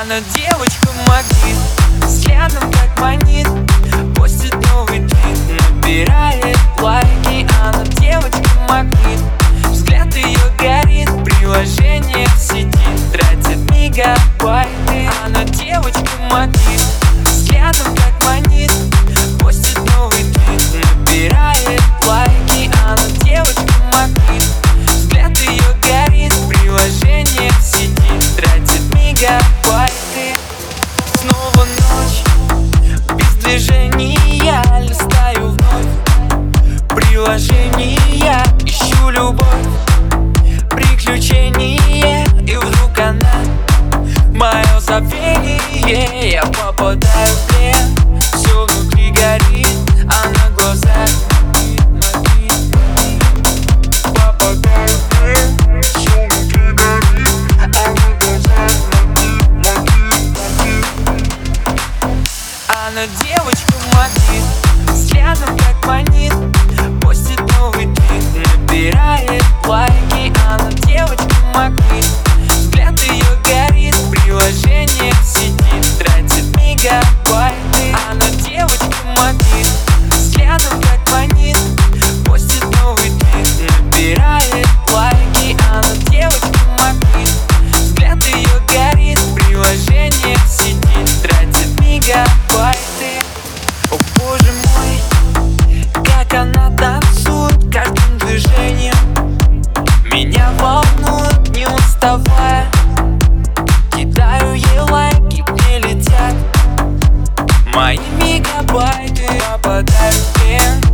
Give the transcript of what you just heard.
Она девочка магнит Взглядом как манит Постит новый твит. Набирает лайки Она девочка магнит Взгляд ее горит Приложение в сети. Тратит мегабайты Она девочка магнит Взглядом как Тратит мегабайты Снова ночь Без движения Листаю вновь. Приложения Ищу любовь. Приключения И вдруг она. Мое забвение Я попадаю в плен Все внутри горит не уставая Кидаю ей лайки, мне летят. Мои мегабайты попадают в